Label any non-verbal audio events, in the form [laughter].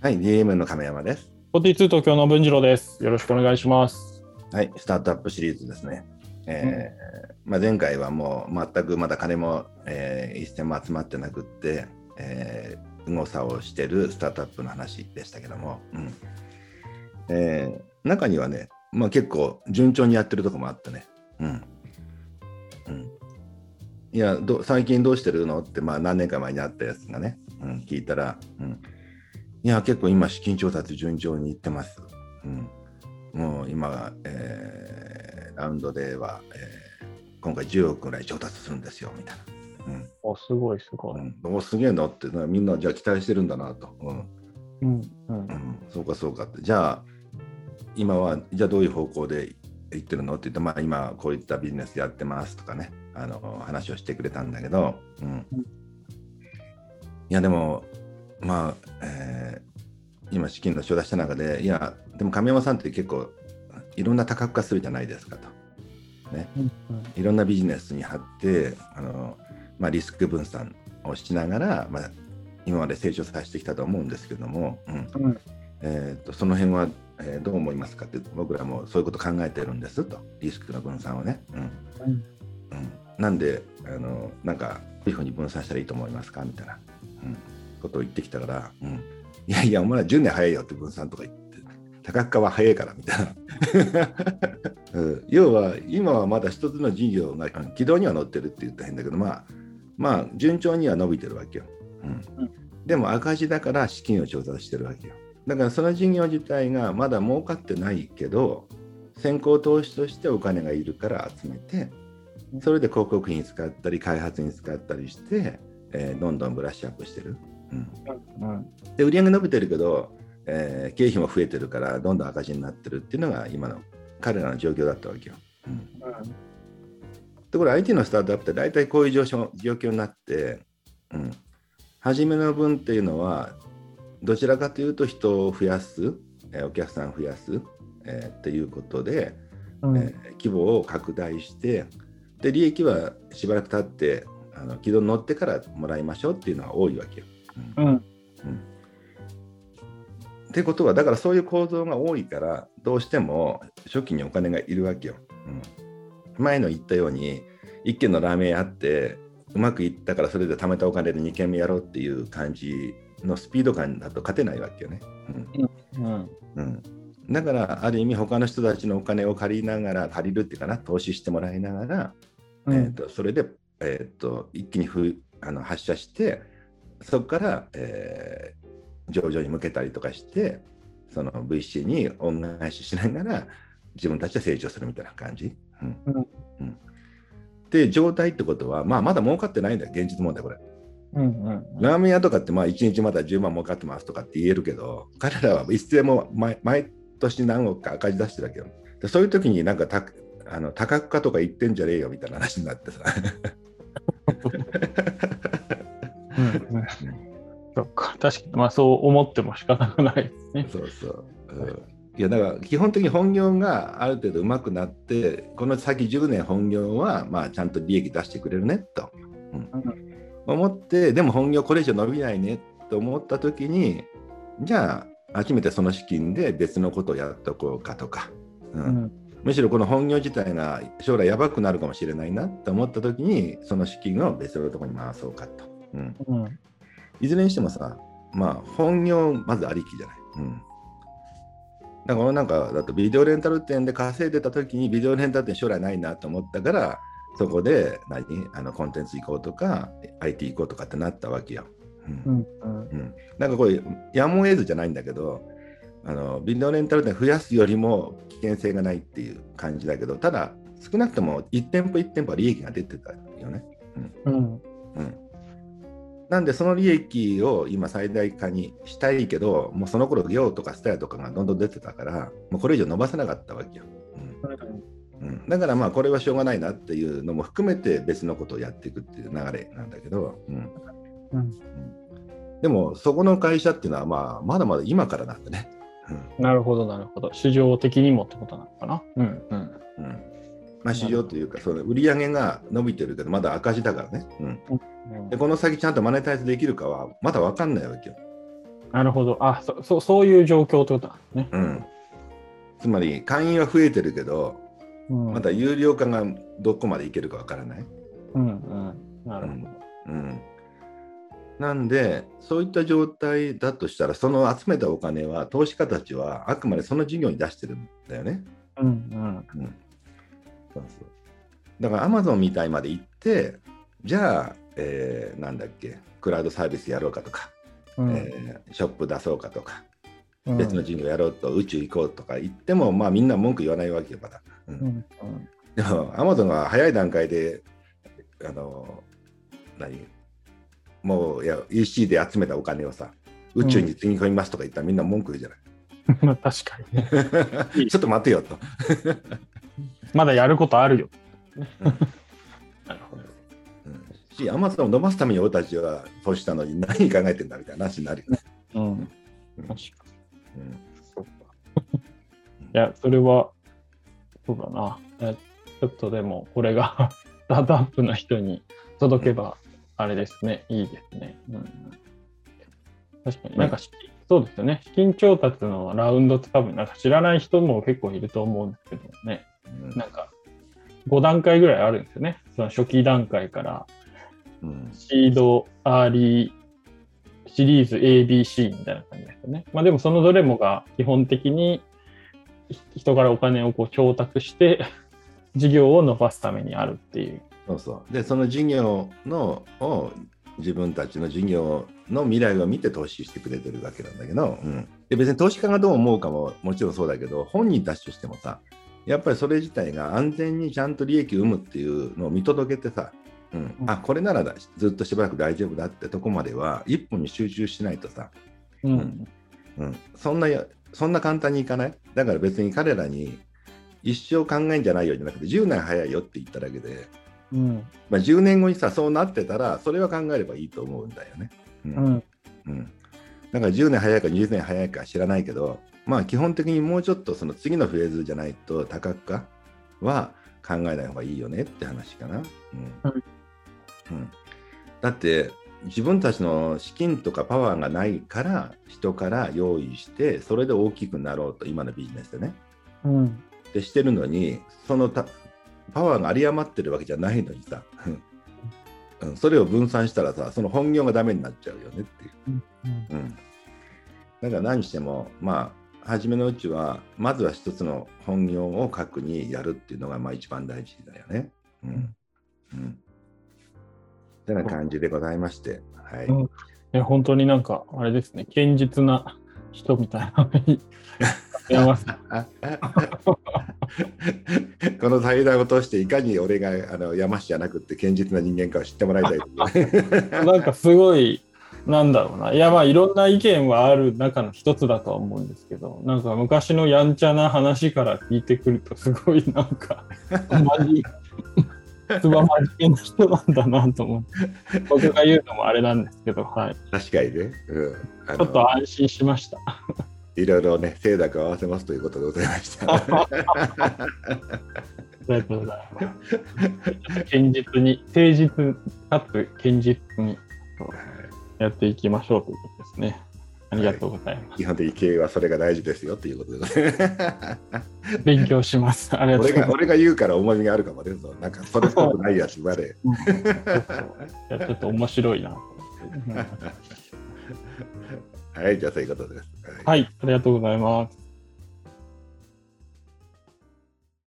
はい、DM の亀山です。42東京の文次郎です。よろしくお願いします。はい、スタートアップシリーズですね。えーまあ、前回はもう全くまだ金も、えー一銭も集まってなくって、えー、動作をしてるスタートアップの話でしたけども、うんえー中にはね、まあ、結構順調にやってるとこもあってね、うんうん、いやど最近どうしてるのって、まあ、何年か前にあったやつがね、うん、聞いたら、うん、いや結構今資金調達順調にいってます。うん。もう今、えーラウンドでは、えー今回10億ぐらい調達するんですよみたいな。お、すごいすごい。うん。うん、おすげえなってなみんなじゃあ期待してるんだなと、うん。うん。うん。うん、そうかそうかって。じゃあ今はじゃあどういう方向で行ってるのって言って、まあ、今こういったビジネスやってますとかね。あの話をしてくれたんだけど、うん、いやでもまあ、えー今資金の承出した中でいやでも亀山さんって結構いろんな多角化するじゃないですかと。ね、うんいろんなビジネスに貼ってあの、まあ、リスク分散をしながら、まあ、今まで成長させてきたと思うんですけども、うん。うん。えー、とその辺は、えーどう思いますかって僕らもそういうこと考えてるんですと。リスクの分散をね。うん。うん。うん、なんであのなんかどういうふうに分散したらいいと思いますかみたいな、うん、ことを言ってきたから、うん、いやいやお前ら10年早いよって分散とか言って多角化は早いからみたいな。[laughs] うん要は今はまだ一つの事業がうん軌道には乗ってるって言ったら変だけどまあまあ順調には伸びてるわけよ。うんうんでも赤字だから資金を調達してるわけよ。だからその事業自体がまだ儲かってないけど先行投資としてお金がいるから集めてそれで広告費に使ったり開発に使ったりして、えーどんどんブラッシュアップしてる。うん。うんで売り上げ伸びてるけど、えー経費も増えてるからどんどん赤字になってるっていうのが今の彼らの状況だったわけよ。うん、でこれ IT のスタートアップって大体こういう状況状況になって、うん、初めの分っていうのはどちらかというと人を増やす、えーお客さんを増やす、えーっていうことで、うん。えー規模を拡大してで利益はしばらく経ってあの軌道に乗ってからもらいましょうっていうのが多いわけよ。うん。ってことはだからそういう構造が多いからどうしても初期にお金がいるわけよ。うん、前の言ったように1軒のラーメン屋あってうまくいったからそれで貯めたお金で2軒目やろうっていう感じのスピード感だと勝てないわけよね。うん。うん。うん、だからある意味他の人たちのお金を借りながら借りるっていうかな投資してもらいながら、うん。えー、とそれで、えー、と一気にふあの発射してそこから、えー上場に向けたりとかしてその VC に恩返ししながら自分たちで成長するみたいな感じ。うんうんうんで状態ってことは、まあ、まだ儲かってないんだよ現実問題これ。うんうんラーメン屋とかってまあ1日まだ10万儲かってますとかって言えるけど彼らは一斉も毎毎年何億か赤字出してるわけよ。でそういう時になんかたあの多角化とか言ってんじゃねえよみたいな話になってさ。[laughs] 確かにまあそう思っても仕方がないですね。そうそう。うん。いやだから基本的に本業がある程度うまくなってこの先10年本業はまあちゃんと利益出してくれるねと、うん。思ってでも本業これ以上伸びないねと思った時にじゃあ初めてその資金で別のことをやっておこうかとか、うん。うん。むしろこの本業自体が将来やばくなるかもしれないなと思った時にその資金を別のところに回そうかと、うん、うんいずれにしてもさまあ本業まずありきじゃない。うん。だから俺なんかだとビデオレンタル店で稼いでた時にビデオレンタル店将来ないなと思ったからそこで何？あのコンテンツ行こうとか IT 行こうとかってなったわけよ。うん。うんうん。うん、なんかこれやむを得ずじゃないんだけどあのビデオレンタル店増やすよりも危険性がないっていう感じだけどただ少なくとも1店舗1店舗は利益が出てたよね。うん。うん、なんでその利益を今最大化にしたいけどもうその頃業とかスタイとかがどんどん出てたからもうこれ以上伸ばせなかったわけよ。うん。うん、だからまあこれはしょうがないなっていうのも含めて別のことをやっていくっていう流れなんだけど、うん。うん。でもそこの会社っていうのはまあまだまだ今からなんでね。なるほどなるほど。市場的にもってことなのかな。うんうんうん。うんまあ、市場というかその売り上げが伸びてるけどまだ赤字だからね、うん、うんでこの先ちゃんとマネタイズできるかはまだ分かんないわけよ。なるほど。あそそそういう状況ってことなんですね。うん、つまり会員は増えてるけど、うん、まだ有料化がどこまでいけるかわからない。うんうん。なるほど。うん、なんで、そういった状態だとしたら、その集めたお金は、投資家たちはあくまでその事業に出してるんだよね。うんうん、そうそうだから、アマゾンみたいまで行って、じゃあ、えーなんだっけ、クラウドサービスやろうかとか、うん。えーショップ出そうかとか、うん別の事業やろうと、宇宙行こうとか言っても、まあ、みんな文句言わないわけよ、まだ。うんうんうんでも、アマゾンが早い段階で、あの、何もういや EC で集めたお金をさ、宇宙につぎ込みますとか言ったらみんな文句言うじゃない。まあ [laughs] 確かにね。[laughs] ちょっと待てよと。まだやることあるよ。うんなるほど。うんし、アマゾンを伸ばすために俺たちはそうしたのに何考えてんだみたいな話になるよね。うん。確かに。うんそうか。いや、それは、そうだな。ちょっとでも、これがスタートアップの人に届けば、あれですね、いいですね。うん、確かになんかそうですよね。資金調達のラウンドって多分、なんか知らない人も結構いると思うんですけどね。うんなんか、5段階ぐらいあるんですよね。その初期段階から、うんシード、アーリー、シリーズ ABC みたいな感じですよね。まあでもそのどれもが基本的にひ人からお金をこう調達して [laughs] 事業を伸ばすためにあるっていう。そうそう。で、その事業のを自分たちの事業の未来を見て投資してくれてるわけなんだけど、うん、で別に投資家がどう思うかももちろんそうだけど、本人たちとしてもさ、やっぱりそれ自体が安全にちゃんと利益を生むっていうのを見届けてさ、うんうんあこれならだずっとしばらく大丈夫だってとこまでは一本に集中しないとさ、うん。うん、そんなやそんな簡単にいかない？だから別に彼らに一生考えんじゃないよじゃなくて10年早いよって言っただけで、うん。まあ、10年後にさそうなってたらそれは考えればいいと思うんだよね。ううんん。うんだから10年早いか20年早いか知らないけどまあ基本的にもうちょっとその次のフェーズじゃないと多角化は考えない方がいいよねって話かな。うんはいうん、だって自分たちの資金とかパワーがないから人から用意してそれで大きくなろうと今のビジネスでね。うん。ってしてるのにそのたパワーが有り余ってるわけじゃないのにさ、[laughs] うん、それを分散したらさその本業がダメになっちゃうよねっていう。うん。うん、だから何してもまあ初めのうちはまずは一つの本業を核にやるっていうのがまあ一番大事だよね。うんうんてな感じでございまして、はい。うんいや、本当になんか、あれですね、堅実な人みたいな。[laughs] [laughs] この対談を通していかに俺があの山師じゃなくって堅実な人間かを知ってもらいたい。[laughs] なんかすごい、なんだろうな。いや、まあ、いろんな意見はある中の一つだとは思うんですけど、なんか昔のやんちゃな話から聞いてくると、すごいなんか、[laughs] マジ、つば真面目な人なんだなと思って、僕が言うのもあれなんですけど、はい。確かにね、うん、あちょっと安心しました。いろいろね、清濁を合わせますということでございました。ありがとうございます。堅実に、誠実かつ堅実に [laughs] やっていきましょうということですね。ありがとうございます。基本的に経営はそれが大事ですよということで。勉強します。[laughs] ありがとうございます。俺が言うから重みがあるかもね、なんかそれっぽくないやつまで。ちょっと面白いな [laughs] はい、じゃあそういうことです。はい、ありがとうございます。